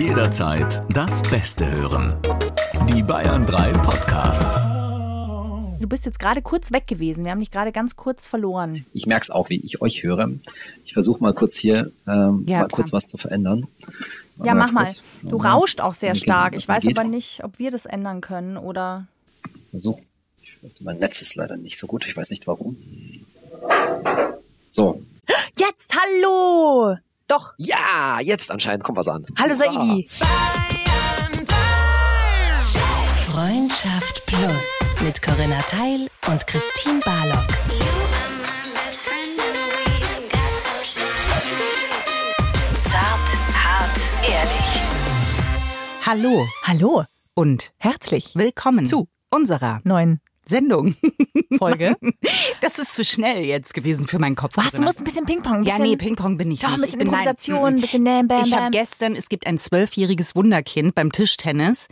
Jederzeit das Beste hören. Die Bayern 3 Podcasts. Du bist jetzt gerade kurz weg gewesen. Wir haben dich gerade ganz kurz verloren. Ich merke es auch, wie ich euch höre. Ich versuche mal kurz hier ähm, Ja, mal kurz was zu verändern. Warte Ja, mach mal. kurz. Du mal. rauscht auch sehr stark. Ich weiß geht. aber nicht, ob wir das ändern können oder. Versuch. Mein Netz ist leider nicht so gut. Ich weiß nicht warum. So. Jetzt, hallo! Doch, Ja, jetzt anscheinend kommt was an. hallo Saidi. Freundschaft Plus mit Corinna Teil und Christine Barlock. Zart, hart, ehrlich. Hallo Hallo und herzlich willkommen Zu. unserer neuen Sendung. Folge. Das ist zu schnell jetzt gewesen für meinen Kopf. Was? Du musst ein bisschen Ping-Pong. ja, nee, Ping-Pong bin ich Doch, nicht. ein bisschen Improvisation, ein bisschen Bam, Bam, Ich habe gestern, es gibt ein zwölfjähriges Wunderkind beim Tischtennis.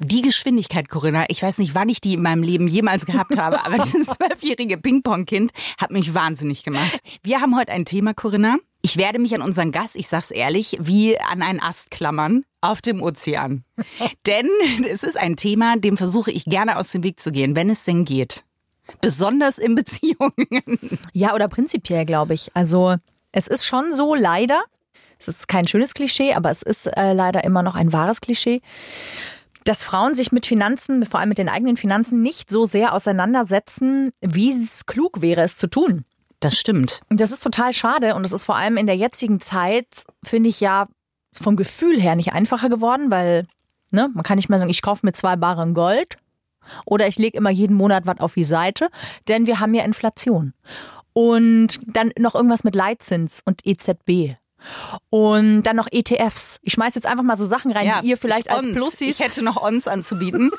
Die Geschwindigkeit, Corinna, ich weiß nicht, wann ich die in meinem Leben jemals gehabt habe, aber dieses zwölfjährige Ping-Pong-Kind hat mich wahnsinnig gemacht. Wir haben heute ein Thema, Corinna. Ich werde mich an unseren Gast, ich sag's ehrlich, wie an einen Ast klammern auf dem Ozean. denn es ist ein Thema, dem versuche ich gerne aus dem Weg zu gehen, wenn es denn geht. Besonders in Beziehungen. Ja, oder prinzipiell, glaube ich. Also, es ist schon so, leider. Es ist kein schönes Klischee, aber es ist äh, leider immer noch ein wahres Klischee, dass Frauen sich mit Finanzen, vor allem mit den eigenen Finanzen, nicht so sehr auseinandersetzen, wie es klug wäre, es zu tun. Das stimmt. Das ist total schade und es ist vor allem in der jetzigen Zeit, finde ich ja vom Gefühl her nicht einfacher geworden, weil ne, man kann nicht mehr sagen, ich kaufe mir zwei Barren Gold oder ich lege immer jeden Monat was auf die Seite, denn wir haben ja Inflation. Und dann noch irgendwas mit Leitzins und EZB. Und dann noch ETFs. Ich schmeiß jetzt einfach mal so Sachen rein, die ihr vielleicht ich als ons. Plussis. Ich hätte noch uns anzubieten.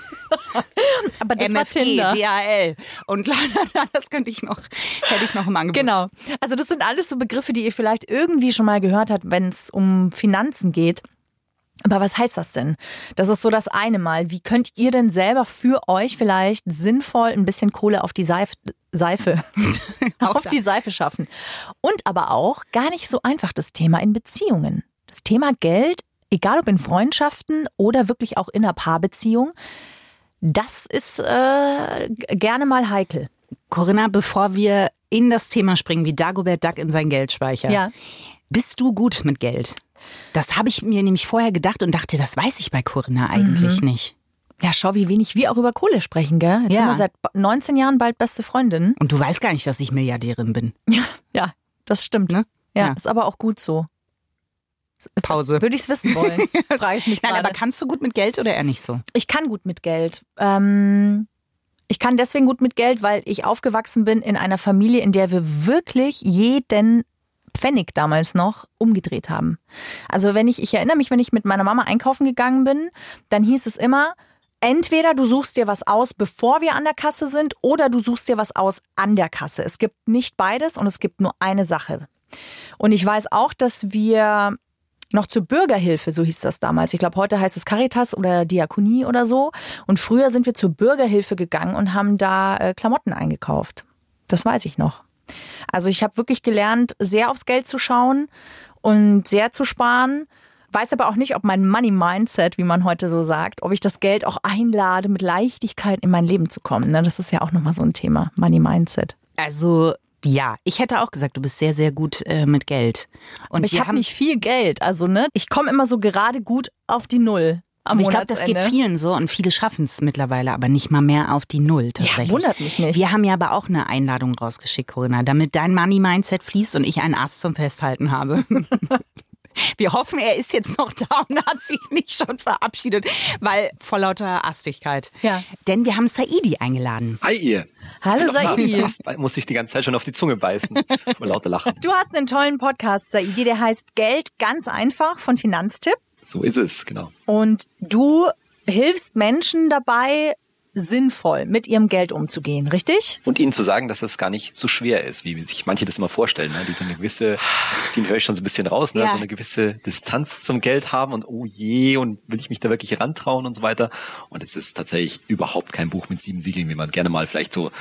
aber das war MFG, Tinder. DHL und das könnte ich noch, hätte ich noch im Angebot. Genau. Also das sind alles so Begriffe, die ihr vielleicht irgendwie schon mal gehört habt, wenn es um Finanzen geht. Aber was heißt das denn? Das ist so das eine Mal. Wie könnt ihr denn selber für euch vielleicht sinnvoll ein bisschen Kohle auf die Seife, Seife auf die Seife schaffen? Und aber auch gar nicht so einfach das Thema in Beziehungen. Das Thema Geld, egal ob in Freundschaften oder wirklich auch in einer Paarbeziehung, das ist äh, gerne mal heikel. Corinna, bevor wir in das Thema springen, wie Dagobert Duck in seinen Geldspeicher. Ja. Bist du gut mit Geld? Das habe ich mir nämlich vorher gedacht und dachte, das weiß ich bei Corinna eigentlich nicht. Ja, schau, wie wenig wir auch über Kohle sprechen, gell? Jetzt Ja. sind wir seit 19 Jahren bald beste Freundinnen. Und du weißt gar nicht, dass ich Milliardärin bin. Ja, ja, das stimmt. Ne? Ja, Ja. ist aber auch gut so. Pause. Würde ich es wissen wollen, frage ich mich Nein, aber kannst du gut mit Geld oder eher nicht so? Ich kann gut mit Geld. Ähm, ich kann deswegen gut mit Geld, weil ich aufgewachsen bin in einer Familie, in der wir wirklich jeden Pfennig damals noch umgedreht haben. Also wenn ich, ich erinnere mich, wenn ich mit meiner Mama einkaufen gegangen bin, dann hieß es immer, entweder du suchst dir was aus, bevor wir an der Kasse sind, oder du suchst dir was aus an der Kasse. Es gibt nicht beides und es gibt nur eine Sache. Und ich weiß auch, dass wir noch zur Bürgerhilfe, so hieß das damals. Ich glaube, heute heißt es Caritas oder Diakonie oder so. Und früher sind wir zur Bürgerhilfe gegangen und haben da äh, Klamotten eingekauft. Das weiß ich noch. Also ich habe wirklich gelernt, sehr aufs Geld zu schauen und sehr zu sparen. Weiß aber auch nicht, ob mein Money Mindset, wie man heute so sagt, ob ich das Geld auch einlade, mit Leichtigkeit in mein Leben zu kommen. Ne? Das ist ja auch nochmal so ein Thema, Money Mindset. Also ja, ich hätte auch gesagt, du bist sehr, sehr gut äh, mit Geld. Und Aber ich habe nicht viel Geld. Also ne, ich komme immer so gerade gut auf die Null. Am Aber ich glaube, das geht vielen so und viele schaffen es mittlerweile, aber nicht mal mehr auf die Null tatsächlich. Ja, wundert mich nicht. Wir haben ja aber auch eine Einladung rausgeschickt, Corinna, damit dein Money-Mindset fließt und ich einen Ast zum Festhalten habe. Wir hoffen, er ist jetzt noch da und hat sich nicht schon verabschiedet, weil vor lauter Astigkeit. Ja. Denn wir haben Saidi eingeladen. Hi ihr. Hallo Saidi. Muss ich die ganze Zeit schon auf die Zunge beißen. Vor lauter Lachen. Du hast einen tollen Podcast, Saidi, der heißt Geld ganz einfach von Finanztipp. So ist es, genau. Und du hilfst Menschen dabei, sinnvoll mit ihrem Geld umzugehen, richtig? Und ihnen zu sagen, dass das gar nicht so schwer ist, wie sich manche das immer vorstellen. Ne? Die so eine gewisse, Christine höre ich schon so ein bisschen raus, ne? Ja. so eine gewisse Distanz zum Geld haben und oh je, und will ich mich da wirklich rantrauen und so weiter. Und es ist tatsächlich überhaupt kein Buch mit sieben Siegeln, wie man gerne mal vielleicht so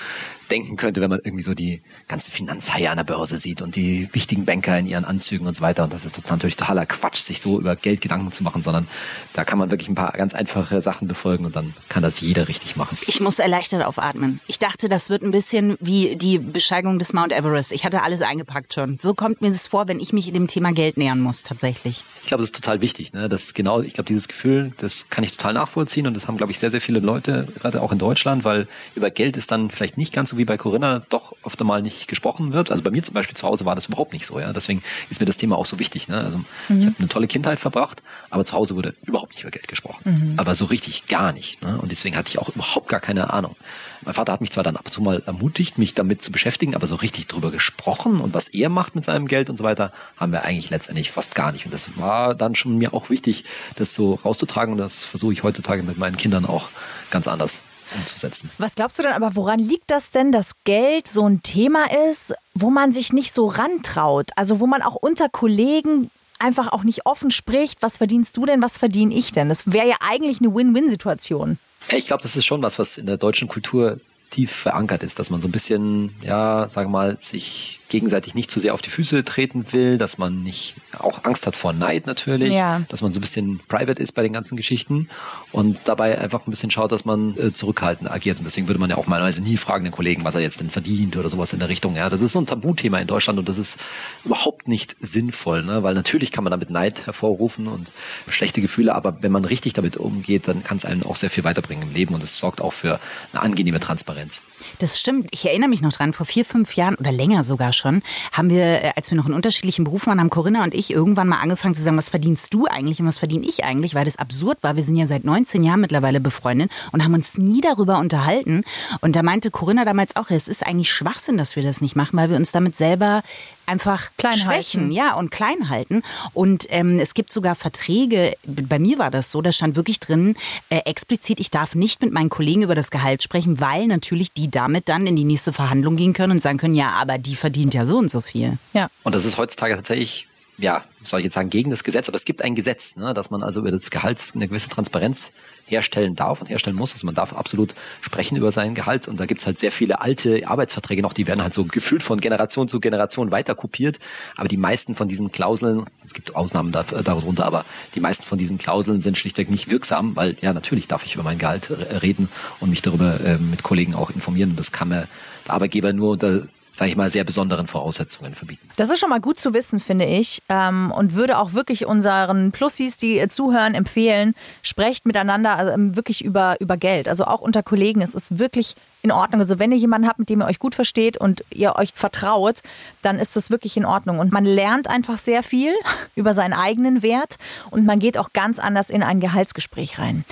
denken könnte, wenn man irgendwie so die ganzen Finanzhaie an der Börse sieht und die wichtigen Banker in ihren Anzügen und so weiter. Und das ist natürlich totaler Quatsch, sich so über Geld Gedanken zu machen, sondern da kann man wirklich ein paar ganz einfache Sachen befolgen und dann kann das jeder richtig machen. Ich muss erleichtert aufatmen. Ich dachte, das wird ein bisschen wie die Besteigung des Mount Everest. Ich hatte alles eingepackt schon. So kommt mir das vor, wenn ich mich dem Thema Geld nähern muss, tatsächlich. Ich glaube, das ist total wichtig. Ne? Das ist genau, ich glaube, dieses Gefühl, das kann ich total nachvollziehen und das haben, glaube ich, sehr, sehr viele Leute, gerade auch in Deutschland, weil über Geld ist dann vielleicht nicht ganz so wie bei Corinna doch oft einmal nicht gesprochen wird. Also bei mir zum Beispiel zu Hause war das überhaupt nicht so. Ja? Deswegen ist mir das Thema auch so wichtig. Ne? Also mhm. ich habe eine tolle Kindheit verbracht, aber zu Hause wurde überhaupt nicht über Geld gesprochen. Mhm. Aber so richtig gar nicht. Ne? Und deswegen hatte ich auch überhaupt gar keine Ahnung. Mein Vater hat mich zwar dann ab und zu mal ermutigt, mich damit zu beschäftigen, aber so richtig drüber gesprochen und was er macht mit seinem Geld und so weiter, haben wir eigentlich letztendlich fast gar nicht. Und das war dann schon mir auch wichtig, das so rauszutragen und das versuche ich heutzutage mit meinen Kindern auch ganz anders umzusetzen. Was glaubst du denn aber, woran liegt das denn, dass Geld so ein Thema ist, wo man sich nicht so rantraut? Also wo man auch unter Kollegen einfach auch nicht offen spricht, was verdienst du denn, was verdiene ich denn? Das wäre ja eigentlich eine Win-Win-Situation. Ich glaube, das ist schon was, was in der deutschen Kultur tief verankert ist, dass man so ein bisschen, ja, sagen wir mal, sich gegenseitig nicht zu sehr auf die Füße treten will, dass man nicht auch Angst hat vor Neid natürlich, ja. dass man so ein bisschen private ist bei den ganzen Geschichten und dabei einfach ein bisschen schaut, dass man äh, zurückhaltend agiert. Und deswegen würde man ja auch malweise nie fragen den Kollegen, was er jetzt denn verdient oder sowas in der Richtung. Ja, das ist so ein Tabuthema in Deutschland und das ist überhaupt nicht sinnvoll, ne? weil natürlich kann man damit Neid hervorrufen und schlechte Gefühle, aber wenn man richtig damit umgeht, dann kann es einen auch sehr viel weiterbringen im Leben und es sorgt auch für eine angenehme Transparenz. Das stimmt. Ich erinnere mich noch dran, vor vier, fünf Jahren oder länger sogar schon, haben wir, äh, als wir noch in unterschiedlichen Berufen waren, haben Corinna und ich irgendwann mal angefangen zu sagen, was verdienst du eigentlich und was verdiene ich eigentlich, weil das absurd war. Wir sind ja seit 19 Jahren mittlerweile befreundet und haben uns nie darüber unterhalten. Und da meinte Corinna damals auch, es ist eigentlich Schwachsinn, dass wir das nicht machen, weil wir uns damit selber einfach klein schwächen, halten. ja, und klein halten. Und ähm, es gibt sogar Verträge, bei mir war das so, da stand wirklich drin, äh, explizit, ich darf nicht mit meinen Kollegen über das Gehalt sprechen, weil natürlich die damit dann in die nächste Verhandlung gehen können und sagen können, ja, aber die verdient ja so und so viel. Ja. Und das ist heutzutage tatsächlich ja, soll ich jetzt sagen, gegen das Gesetz, aber es gibt ein Gesetz, ne, dass man also über das Gehalt eine gewisse Transparenz herstellen darf und herstellen muss. Also man darf absolut sprechen über sein Gehalt. Und da gibt's halt sehr viele alte Arbeitsverträge noch, die werden halt so gefühlt von Generation zu Generation weiter kopiert. Aber die meisten von diesen Klauseln, es gibt Ausnahmen da, darunter, aber die meisten von diesen Klauseln sind schlichtweg nicht wirksam, weil ja, natürlich darf ich über mein Gehalt reden und mich darüber äh, mit Kollegen auch informieren. Und das kann mir der Arbeitgeber nur unter sage ich mal, sehr besonderen Voraussetzungen verbieten. Das ist schon mal gut zu wissen, finde ich. Ähm, und würde auch wirklich unseren Plussis, die zuhören, empfehlen, sprecht miteinander also, ähm, wirklich über, über Geld. Also auch unter Kollegen. Es ist wirklich in Ordnung. Also wenn ihr jemanden habt, mit dem ihr euch gut versteht und ihr euch vertraut, dann ist das wirklich in Ordnung. Und man lernt einfach sehr viel über seinen eigenen Wert und man geht auch ganz anders in ein Gehaltsgespräch rein.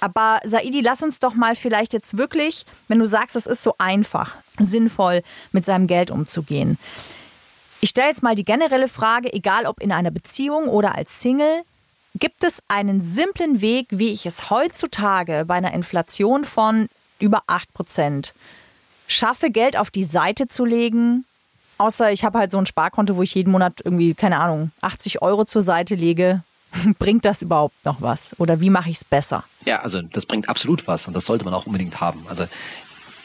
Aber Saidi, lass uns doch mal vielleicht jetzt wirklich, wenn du sagst, es ist so einfach, sinnvoll mit seinem Geld umzugehen. Ich stelle jetzt mal die generelle Frage, egal ob in einer Beziehung oder als Single, gibt es einen simplen Weg, wie ich es heutzutage bei einer Inflation von über 8 Prozent schaffe, Geld auf die Seite zu legen? Außer ich habe halt so ein Sparkonto, wo ich jeden Monat irgendwie, keine Ahnung, 80 Euro zur Seite lege. Bringt das überhaupt noch was? Oder wie mache ich es besser? Ja, also das bringt absolut was und das sollte man auch unbedingt haben. Also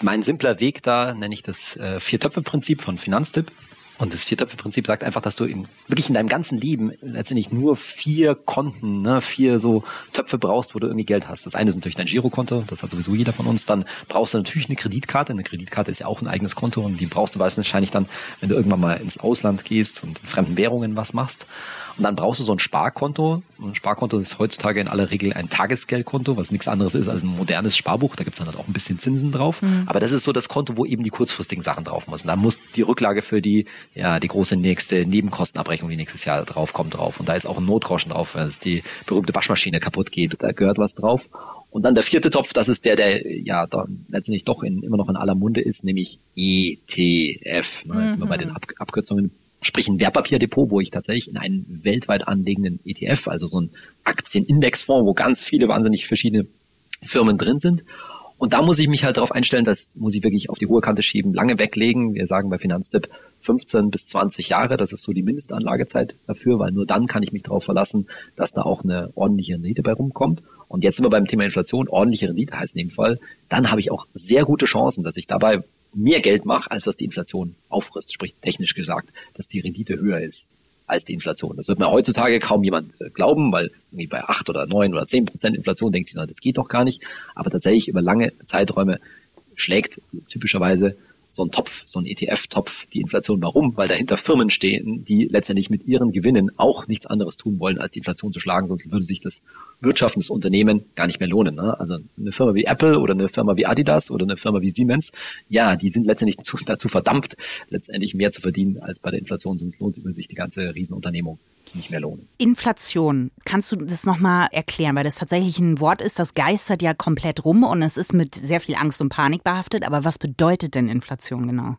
mein simpler Weg da nenne ich das äh, Vier-Töpfe-Prinzip von Finanztipp. Und das Viertöpfe-Prinzip sagt einfach, dass du in, wirklich in deinem ganzen Leben letztendlich nur vier Konten, ne, vier so Töpfe brauchst, wo du irgendwie Geld hast. Das eine ist natürlich dein Girokonto, das hat sowieso jeder von uns. Dann brauchst du natürlich eine Kreditkarte. Eine Kreditkarte ist ja auch ein eigenes Konto und die brauchst du wahrscheinlich dann, wenn du irgendwann mal ins Ausland gehst und in fremden Währungen was machst. Und dann brauchst du so ein Sparkonto. Ein Sparkonto ist heutzutage in aller Regel ein Tagesgeldkonto, was nichts anderes ist als ein modernes Sparbuch. Da gibt's dann halt auch ein bisschen Zinsen drauf. Mhm. Aber das ist so das Konto, wo eben die kurzfristigen Sachen drauf müssen. Da muss die Rücklage für die ja, die große nächste Nebenkostenabrechnung, die nächstes Jahr drauf kommt, drauf. Und da ist auch ein Notgroschen drauf, wenn es die berühmte Waschmaschine kaputt geht. Da gehört was drauf. Und dann der vierte Topf, das ist der, der ja dann letztendlich doch in, immer noch in aller Munde ist, nämlich ETF. Ne, jetzt sind wir bei den mhm. Ab Abkürzungen. Sprich ein Wertpapierdepot, wo ich tatsächlich in einen weltweit anlegenden ETF, also so ein Aktienindexfonds, wo ganz viele wahnsinnig verschiedene Firmen drin sind. Und da muss ich mich halt darauf einstellen, das muss ich wirklich auf die hohe Kante schieben, lange weglegen. Wir sagen bei Finanztipp 15 bis 20 Jahre, das ist so die Mindestanlagezeit dafür, weil nur dann kann ich mich darauf verlassen, dass da auch eine ordentliche Rendite bei rumkommt. Und jetzt sind wir beim Thema Inflation, ordentliche Rendite heißt in dem Fall, dann habe ich auch sehr gute Chancen, dass ich dabei mehr Geld mache, als was die Inflation auffrisst. Sprich technisch gesagt, dass die Rendite höher ist als die Inflation. Das wird mir heutzutage kaum jemand äh, glauben, weil irgendwie bei acht oder neun oder zehn Prozent Inflation denkt sich, na, das geht doch gar nicht. Aber tatsächlich über lange Zeiträume schlägt typischerweise so ein Topf, so ein ETF-Topf die Inflation. Warum? Weil dahinter Firmen stehen, die letztendlich mit ihren Gewinnen auch nichts anderes tun wollen, als die Inflation zu schlagen, sonst würde sich das Wirtschaften des Unternehmen gar nicht mehr lohnen. Ne? Also eine Firma wie Apple oder eine Firma wie Adidas oder eine Firma wie Siemens, ja, die sind letztendlich zu, dazu verdampft, letztendlich mehr zu verdienen als bei der Inflation, sonst lohnt sich die ganze Riesenunternehmung nicht mehr lohnen. Inflation, kannst du das nochmal erklären, weil das tatsächlich ein Wort ist, das geistert ja komplett rum und es ist mit sehr viel Angst und Panik behaftet. Aber was bedeutet denn Inflation genau?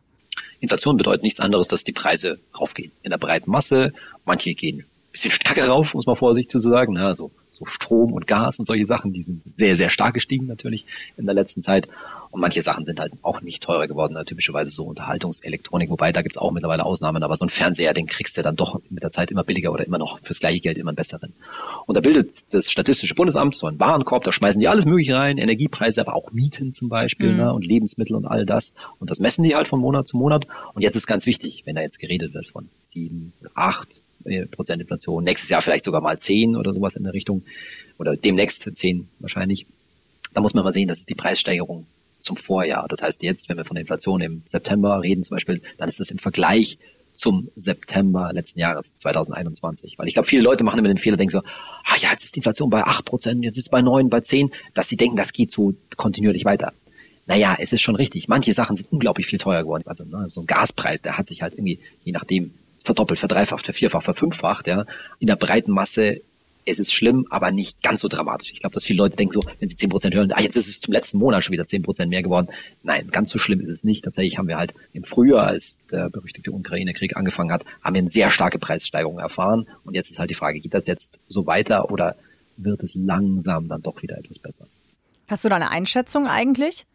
Inflation bedeutet nichts anderes, dass die Preise raufgehen. In der breiten Masse. Manche gehen ein bisschen stärker rauf, muss man vorsichtig zu sagen. Also so Strom und Gas und solche Sachen, die sind sehr, sehr stark gestiegen natürlich in der letzten Zeit. Und manche Sachen sind halt auch nicht teurer geworden, ne? typischerweise so Unterhaltungselektronik, wobei da gibt's auch mittlerweile Ausnahmen, aber so ein Fernseher, den kriegst du dann doch mit der Zeit immer billiger oder immer noch fürs gleiche Geld immer einen besseren. Und da bildet das Statistische Bundesamt so einen Warenkorb, da schmeißen die alles mögliche rein, Energiepreise, aber auch Mieten zum Beispiel mhm. ne? und Lebensmittel und all das. Und das messen die halt von Monat zu Monat. Und jetzt ist ganz wichtig, wenn da jetzt geredet wird von sieben, acht Prozent Inflation, nächstes Jahr vielleicht sogar mal zehn oder sowas in der Richtung, oder demnächst zehn wahrscheinlich, da muss man mal sehen, dass es die Preissteigerung zum Vorjahr. Das heißt jetzt, wenn wir von der Inflation im September reden zum Beispiel, dann ist das im Vergleich zum September letzten Jahres, 2021. Weil ich glaube, viele Leute machen immer den Fehler, denken so, ah ja, jetzt ist die Inflation bei acht Prozent, jetzt ist es bei neun, bei zehn, dass sie denken, das geht so kontinuierlich weiter. Naja, es ist schon richtig. Manche Sachen sind unglaublich viel teurer geworden. Also ne, so ein Gaspreis, der hat sich halt irgendwie, je nachdem, verdoppelt, verdreifacht, vervierfacht, verfünffacht. Ja. In der breiten Masse es ist schlimm, aber nicht ganz so dramatisch. Ich glaube, dass viele Leute denken so, wenn sie zehn Prozent hören, ah, jetzt ist es zum letzten Monat schon wieder zehn Prozent mehr geworden. Nein, ganz so schlimm ist es nicht. Tatsächlich haben wir halt im Frühjahr, als der berüchtigte Ukraine-Krieg angefangen hat, haben wir eine sehr starke Preissteigerung erfahren. Und jetzt ist halt die Frage, geht das jetzt so weiter oder wird es langsam dann doch wieder etwas besser? Hast du da eine Einschätzung eigentlich?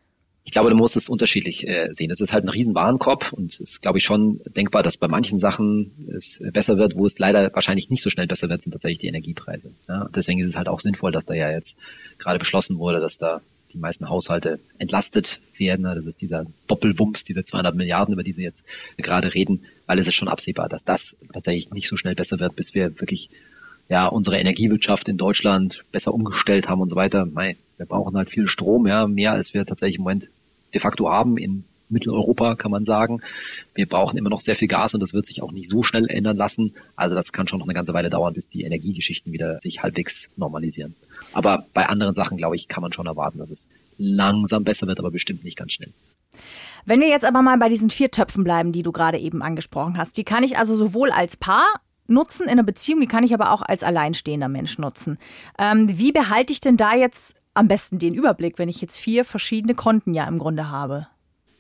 Ich glaube, du musst es unterschiedlich äh, sehen. Es ist halt ein riesen Warenkorb und es ist, glaube ich, schon denkbar, dass bei manchen Sachen es besser wird, wo es leider wahrscheinlich nicht so schnell besser wird, sind tatsächlich die Energiepreise. Ja? Deswegen ist es halt auch sinnvoll, dass da ja jetzt gerade beschlossen wurde, dass da die meisten Haushalte entlastet werden. Das ist dieser Doppelwumms, diese 200 Milliarden, über die Sie jetzt gerade reden, weil es ist schon absehbar, dass das tatsächlich nicht so schnell besser wird, bis wir wirklich ja unsere Energiewirtschaft in Deutschland besser umgestellt haben und so weiter. Mei, wir brauchen halt viel Strom, ja, mehr als wir tatsächlich im Moment de facto haben in Mitteleuropa, kann man sagen. Wir brauchen immer noch sehr viel Gas und das wird sich auch nicht so schnell ändern lassen. Also das kann schon noch eine ganze Weile dauern, bis die Energiegeschichten wieder sich halbwegs normalisieren. Aber bei anderen Sachen, glaube ich, kann man schon erwarten, dass es langsam besser wird, aber bestimmt nicht ganz schnell. Wenn wir jetzt aber mal bei diesen vier Töpfen bleiben, die du gerade eben angesprochen hast, die kann ich also sowohl als Paar nutzen in einer Beziehung, die kann ich aber auch als alleinstehender Mensch nutzen. Ähm, wie behalte ich denn da jetzt am besten den Überblick, wenn ich jetzt vier verschiedene Konten ja im Grunde habe?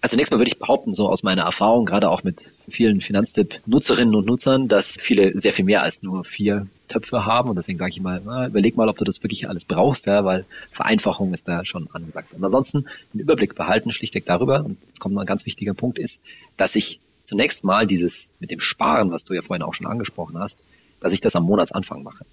Also zunächst mal würde ich behaupten, so aus meiner Erfahrung, gerade auch mit vielen Finanztipp-Nutzerinnen und Nutzern, dass viele sehr viel mehr als nur vier Töpfe haben. Und deswegen sage ich mal, na, überleg mal, ob du das wirklich alles brauchst, ja, weil Vereinfachung ist da schon angesagt. Und ansonsten den Überblick behalten, schlichtweg darüber, und jetzt kommt noch ein ganz wichtiger Punkt, ist, dass ich zunächst mal dieses mit dem Sparen, was du ja vorhin auch schon angesprochen hast, dass ich das am Monatsanfang mache.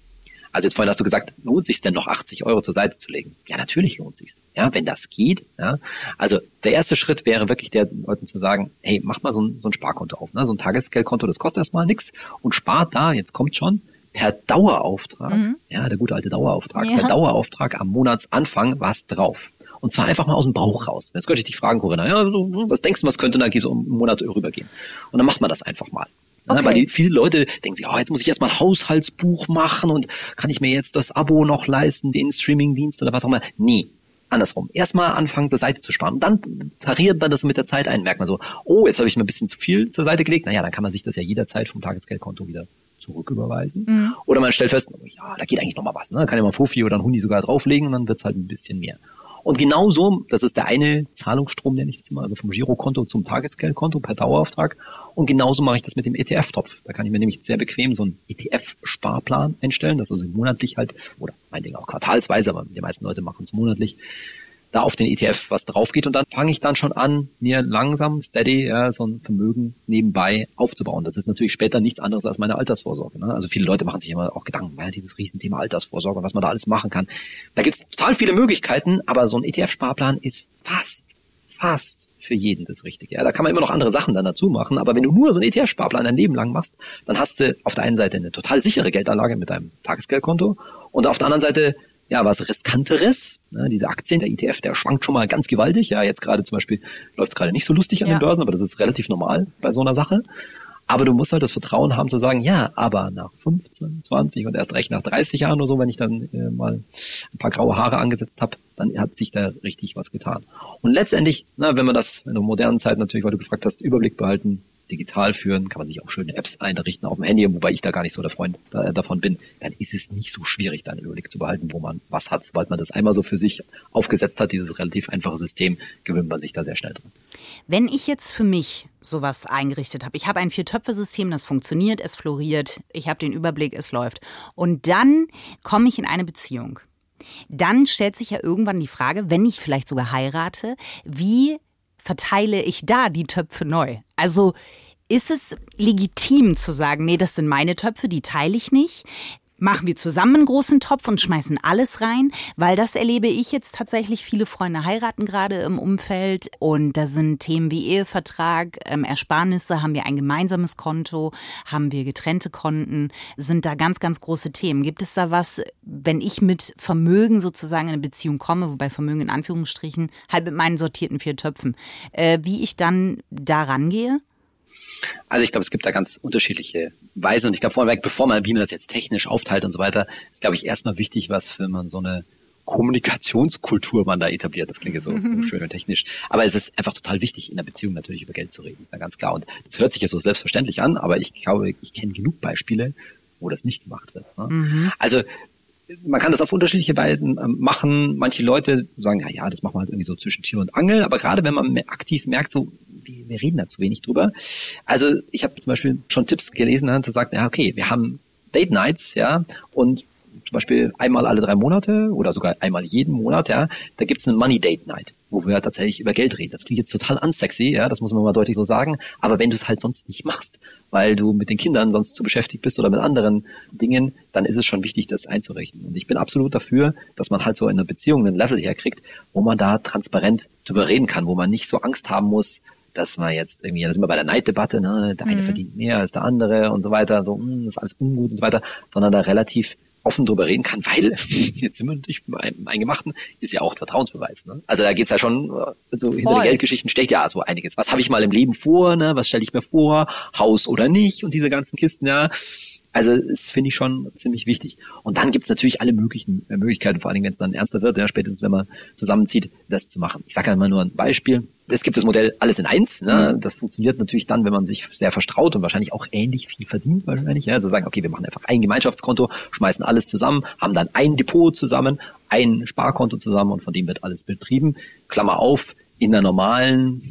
Also jetzt vorhin hast du gesagt, lohnt sich denn noch 80 Euro zur Seite zu legen? Ja, natürlich lohnt sich Ja, wenn das geht. Ja. Also der erste Schritt wäre wirklich der Leuten zu sagen, hey, mach mal so ein, so ein Sparkonto auf, ne? so ein Tagesgeldkonto, das kostet erstmal nichts und spart da, jetzt kommt schon, per Dauerauftrag, mhm. ja, der gute alte Dauerauftrag, ja. per Dauerauftrag am Monatsanfang was drauf. Und zwar einfach mal aus dem Bauch raus. Jetzt könnte ich dich fragen, Corinna, ja, was denkst du, was könnte da so einen Monat rübergehen? Und dann macht man das einfach mal. Okay. Weil die, viele Leute denken sich, oh, jetzt muss ich erstmal ein Haushaltsbuch machen und kann ich mir jetzt das Abo noch leisten, den Streamingdienst oder was auch immer. Nee, andersrum. Erstmal anfangen zur Seite zu sparen. Und dann tariert man das mit der Zeit ein. Merkt man so, oh, jetzt habe ich mir ein bisschen zu viel zur Seite gelegt. Naja, dann kann man sich das ja jederzeit vom Tagesgeldkonto wieder zurücküberweisen. Mhm. Oder man stellt fest, oh, ja, da geht eigentlich noch mal was. Ne? Da kann ja mal ein Fuffi oder ein Huni sogar drauflegen und dann wird's halt ein bisschen mehr. Und genauso, das ist der eine Zahlungsstrom, nenne ich das immer, also vom Girokonto zum Tagesgeldkonto per Dauerauftrag. Und genauso mache ich das mit dem ETF-Topf. Da kann ich mir nämlich sehr bequem so einen ETF-Sparplan einstellen, das also monatlich halt, oder meinetwegen auch quartalsweise, aber die meisten Leute machen es monatlich, da auf den ETF was drauf geht und dann fange ich dann schon an, mir langsam, steady, ja, so ein Vermögen nebenbei aufzubauen. Das ist natürlich später nichts anderes als meine Altersvorsorge. Ne? Also viele Leute machen sich immer auch Gedanken, ja, dieses Riesenthema Altersvorsorge, was man da alles machen kann. Da gibt es total viele Möglichkeiten, aber so ein ETF-Sparplan ist fast, fast für jeden das Richtige. Ja, da kann man immer noch andere Sachen dann dazu machen, aber wenn du nur so einen ETF-Sparplan dein Leben lang machst, dann hast du auf der einen Seite eine total sichere Geldanlage mit deinem Tagesgeldkonto und auf der anderen Seite ja, was riskanteres. Ne, diese Aktien, der ETF, der schwankt schon mal ganz gewaltig. Ja, jetzt gerade zum Beispiel läuft es gerade nicht so lustig an Ja. den Börsen, aber das ist relativ normal bei so einer Sache. Aber du musst halt das Vertrauen haben zu sagen, ja, aber nach 15, 20 und erst recht nach 30 Jahren oder so, wenn ich dann äh, mal ein paar graue Haare angesetzt habe, dann hat sich da richtig was getan. Und letztendlich, na, wenn man das in der modernen Zeit natürlich, weil du gefragt hast, Überblick behalten, digital führen, kann man sich auch schöne Apps einrichten auf dem Handy, wobei ich da gar nicht so der Freund da, davon bin, dann ist es nicht so schwierig, da einen Überblick zu behalten, wo man was hat. Sobald man das einmal so für sich aufgesetzt hat, dieses relativ einfache System, gewöhnt man sich da sehr schnell dran. Wenn ich jetzt für mich sowas eingerichtet habe, ich habe ein Vier-Töpfe-System, das funktioniert, es floriert, ich habe den Überblick, es läuft. Und dann komme ich in eine Beziehung. Dann stellt sich ja irgendwann die Frage, wenn ich vielleicht sogar heirate, wie verteile ich da die Töpfe neu? Also ist es legitim zu sagen, nee, das sind meine Töpfe, die teile ich nicht? Machen wir zusammen einen großen Topf und schmeißen alles rein, weil das erlebe ich jetzt tatsächlich. Viele Freunde heiraten gerade im Umfeld und da sind Themen wie Ehevertrag, ähm, Ersparnisse, haben wir ein gemeinsames Konto, haben wir getrennte Konten, sind da ganz, ganz große Themen. Gibt es da was, wenn ich mit Vermögen sozusagen in eine Beziehung komme, wobei Vermögen in Anführungsstrichen, halt mit meinen sortierten vier Töpfen, äh, wie ich dann da rangehe? Also ich glaube, es gibt da ganz unterschiedliche Weisen und ich glaube vorweg, bevor man, wie man das jetzt technisch aufteilt und so weiter, ist glaube ich erstmal wichtig, was für man so eine Kommunikationskultur man da etabliert. Das klingt jetzt so, so schön und technisch. Aber es ist einfach total wichtig, in einer Beziehung natürlich über Geld zu reden, ist ja ganz klar. Und das hört sich ja so selbstverständlich an, aber ich glaube, ich kenne genug Beispiele, wo das nicht gemacht wird. Ne? Also man kann das auf unterschiedliche Weisen ähm, machen. Manche Leute sagen, ja, ja, das machen wir halt irgendwie so zwischen Tür und Angel. Aber gerade wenn man aktiv merkt, so, wir, wir reden da zu wenig drüber. Also ich habe zum Beispiel schon Tipps gelesen, da sagt, ja, okay, wir haben Date Nights, ja, und zum Beispiel einmal alle drei Monate oder sogar einmal jeden Monat, ja, da gibt's eine Money Date Night, wo wir tatsächlich über Geld reden. Das klingt jetzt total unsexy, ja, das muss man mal deutlich so sagen. Aber wenn du es halt sonst nicht machst, weil du mit den Kindern sonst zu beschäftigt bist oder mit anderen Dingen, dann ist es schon wichtig, das einzurichten. Und ich bin absolut dafür, dass man halt so in einer Beziehung einen Level herkriegt, wo man da transparent drüber reden kann, wo man nicht so Angst haben muss, dass man jetzt irgendwie, da sind wir bei der Neiddebatte, ne, der eine verdient mehr als der andere und so weiter, so, hm, das ist alles ungut und so weiter, sondern da relativ offen drüber reden kann, weil jetzt sind wir natürlich beim Eingemachten, ist ja auch ein Vertrauensbeweis. Ne? Also da geht's ja schon, äh, so hinter Voll. den Geldgeschichten steckt ja so einiges. Was habe ich mal im Leben vor, ne? was stelle ich mir vor, Haus oder nicht und diese ganzen Kisten, ja. Also das finde ich schon ziemlich wichtig. Und dann gibt's natürlich alle möglichen äh, Möglichkeiten, vor allem wenn es dann ernster wird, ja, spätestens wenn man zusammenzieht, das zu machen. Ich sage ja mal nur ein Beispiel. Es gibt das Modell alles in eins. Ne? Das funktioniert natürlich dann, wenn man sich sehr verstraut und wahrscheinlich auch ähnlich viel verdient wahrscheinlich. Ja? Also sagen, okay, wir machen einfach ein Gemeinschaftskonto, schmeißen alles zusammen, haben dann ein Depot zusammen, ein Sparkonto zusammen und von dem wird alles betrieben. Klammer auf, in der normalen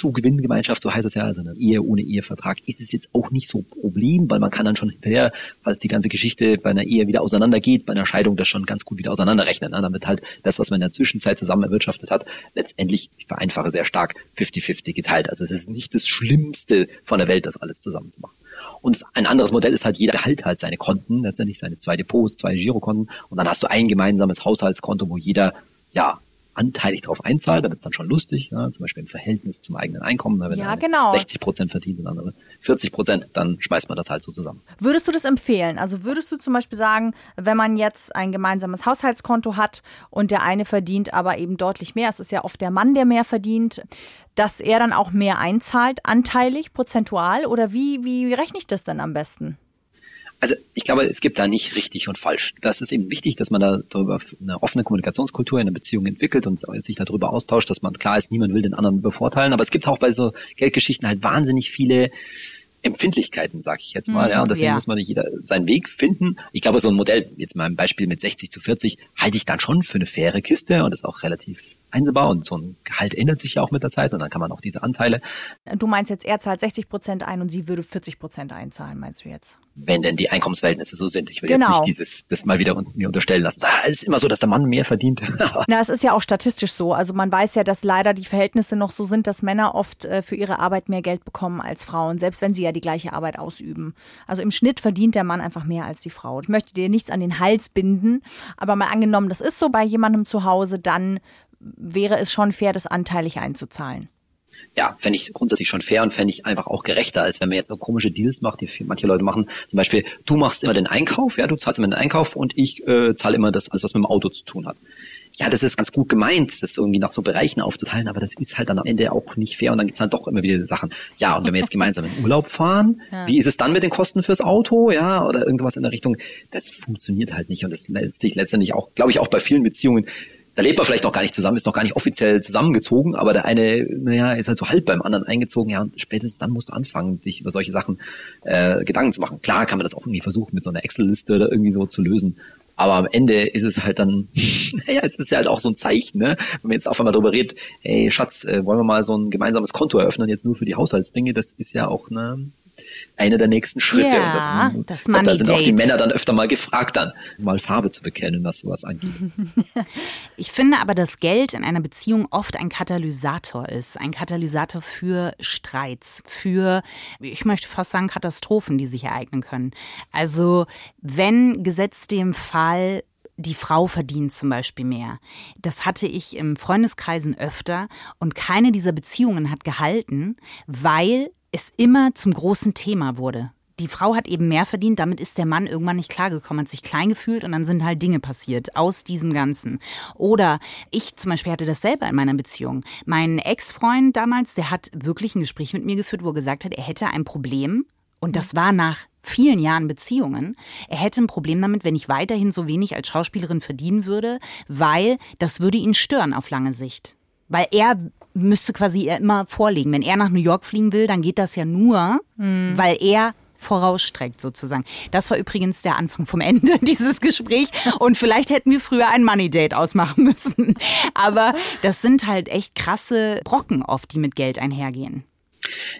Zugewinngemeinschaft, so heißt es ja, also eine Ehe ohne Ehevertrag, ist es jetzt auch nicht so ein Problem, weil man kann dann schon hinterher, falls die ganze Geschichte bei einer Ehe wieder auseinandergeht, bei einer Scheidung das schon ganz gut wieder auseinanderrechnen, ne? damit halt das, was man in der Zwischenzeit zusammen erwirtschaftet hat, letztendlich, ich vereinfache sehr stark, 50-50 geteilt. Also es ist nicht das Schlimmste von der Welt, das alles zusammen zu machen. Und ein anderes Modell ist halt, jeder behält halt seine Konten, letztendlich seine zwei Depots, zwei Girokonten und dann hast du ein gemeinsames Haushaltskonto, wo jeder, ja, anteilig darauf einzahlt, da wird's dann schon lustig, ja, zum Beispiel im Verhältnis zum eigenen Einkommen, wenn Ja, genau. 60 Prozent verdient und der andere 40 Prozent, dann schmeißt man das halt so zusammen. Würdest du das empfehlen? Also würdest du zum Beispiel sagen, wenn man jetzt ein gemeinsames Haushaltskonto hat und der eine verdient aber eben deutlich mehr, es ist ja oft der Mann, der mehr verdient, dass er dann auch mehr einzahlt, anteilig, prozentual? Oder wie, wie rechne ich das denn am besten? Also ich glaube, es gibt da nicht richtig und falsch. Das ist eben wichtig, dass man da darüber eine offene Kommunikationskultur in einer Beziehung entwickelt und sich darüber austauscht, dass man klar ist, niemand will den anderen bevorteilen. Aber es gibt auch bei so Geldgeschichten halt wahnsinnig viele Empfindlichkeiten, sage ich jetzt mal. Ja, und deswegen ja. muss man nicht jeder seinen Weg finden. Ich glaube, so ein Modell, jetzt mal ein Beispiel mit 60 zu 40, halte ich dann schon für eine faire Kiste und ist auch relativ einsehbar und so ein Gehalt ändert sich ja auch mit der Zeit und dann kann man auch diese Anteile, Du meinst jetzt, er zahlt 60 Prozent ein und sie würde 40 Prozent einzahlen, meinst du jetzt? wenn denn die Einkommensverhältnisse so sind. Ich will Genau. jetzt nicht dieses, das mal wieder mir unterstellen lassen. Ah, es ist immer so, dass der Mann mehr verdient. Na, es ist ja auch statistisch so. Also man weiß ja, dass leider die Verhältnisse noch so sind, dass Männer oft äh, für ihre Arbeit mehr Geld bekommen als Frauen, selbst wenn sie ja die gleiche Arbeit ausüben. Also im Schnitt verdient der Mann einfach mehr als die Frau. Ich möchte dir nichts an den Hals binden, aber mal angenommen, das ist so bei jemandem zu Hause, dann wäre es schon fair, das anteilig einzuzahlen. ja, fände ich grundsätzlich schon fair und fände ich einfach auch gerechter, als wenn man jetzt so komische Deals macht, die manche Leute machen. Zum Beispiel, du machst immer den Einkauf, ja, du zahlst immer den Einkauf und ich äh, zahle immer das, alles, was mit dem Auto zu tun hat. Ja, das ist ganz gut gemeint, das irgendwie nach so Bereichen aufzuteilen, aber das ist halt dann am Ende auch nicht fair und dann gibt's halt doch immer wieder Sachen. Ja, und wenn wir jetzt gemeinsam in Urlaub fahren, ja. wie ist es dann mit den Kosten fürs Auto, ja, oder irgendwas in der Richtung? Das funktioniert halt nicht und das lässt sich letztendlich auch, glaube ich, auch bei vielen Beziehungen da lebt man vielleicht noch gar nicht zusammen, ist noch gar nicht offiziell zusammengezogen, aber der eine, naja, ist halt so halb beim anderen eingezogen. Ja, und spätestens dann musst du anfangen, dich über solche Sachen äh, Gedanken zu machen. Klar kann man das auch irgendwie versuchen, mit so einer Excel-Liste oder irgendwie so zu lösen. Aber am Ende ist es halt dann, naja, es ist ja halt auch so ein Zeichen, ne? Wenn man jetzt auf einmal darüber redet, hey Schatz, äh, wollen wir mal so ein gemeinsames Konto eröffnen, jetzt nur für die Haushaltsdinge, das ist ja auch ne, einer der nächsten Schritte. Ja, das, das Money Da sind auch die Männer dann öfter mal gefragt, dann mal Farbe zu bekennen, was sowas angeht. Ich finde aber, dass Geld in einer Beziehung oft ein Katalysator ist. Ein Katalysator für Streits, für, ich möchte fast sagen, Katastrophen, die sich ereignen können. Also, wenn gesetzt dem Fall die Frau verdient zum Beispiel mehr. Das hatte ich im Freundeskreisen öfter und keine dieser Beziehungen hat gehalten, weil es immer zum großen Thema wurde. Die Frau hat eben mehr verdient, damit ist der Mann irgendwann nicht klargekommen, hat sich klein gefühlt und dann sind halt Dinge passiert aus diesem Ganzen. Oder ich zum Beispiel hatte das selber in meiner Beziehung. Mein Ex-Freund damals, der hat wirklich ein Gespräch mit mir geführt, wo er gesagt hat, er hätte ein Problem und das war nach vielen Jahren Beziehungen. Er hätte ein Problem damit, wenn ich weiterhin so wenig als Schauspielerin verdienen würde, weil das würde ihn stören auf lange Sicht. Weil er müsste quasi immer vorlegen. Wenn er nach New York fliegen will, dann geht das ja nur, mhm. weil er vorausstreckt sozusagen. Das war übrigens der Anfang vom Ende dieses Gesprächs und vielleicht hätten wir früher ein Money Date ausmachen müssen. Aber das sind halt echt krasse Brocken oft, die mit Geld einhergehen.